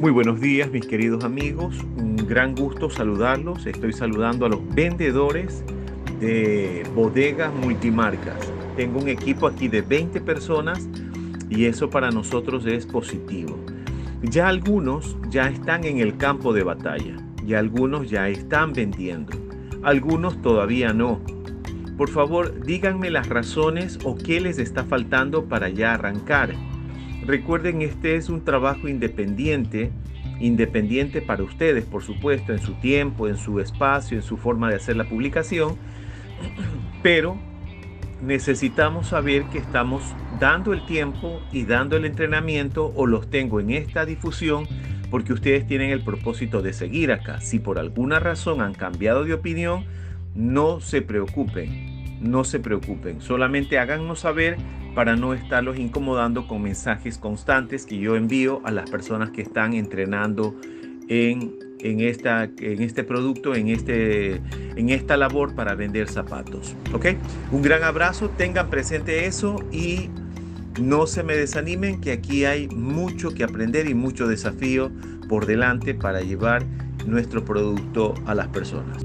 Muy buenos días mis queridos amigos, un gran gusto saludarlos. Estoy saludando a los vendedores de bodegas multimarcas. Tengo un equipo aquí de 20 personas y eso para nosotros es positivo. Ya algunos ya están en el campo de batalla y algunos ya están vendiendo. Algunos todavía no. Por favor, díganme las razones o qué les está faltando para ya arrancar. Recuerden, este es un trabajo independiente, independiente para ustedes, por supuesto, en su tiempo, en su espacio, en su forma de hacer la publicación, pero necesitamos saber que estamos dando el tiempo y dando el entrenamiento o los tengo en esta difusión porque ustedes tienen el propósito de seguir acá. Si por alguna razón han cambiado de opinión, no se preocupen, no se preocupen, solamente háganos saber para no estarlos incomodando con mensajes constantes que yo envío a las personas que están entrenando en, en, esta, en este producto, en, este, en esta labor para vender zapatos. ¿Ok? Un gran abrazo, tengan presente eso y no se me desanimen que aquí hay mucho que aprender y mucho desafío por delante para llevar nuestro producto a las personas.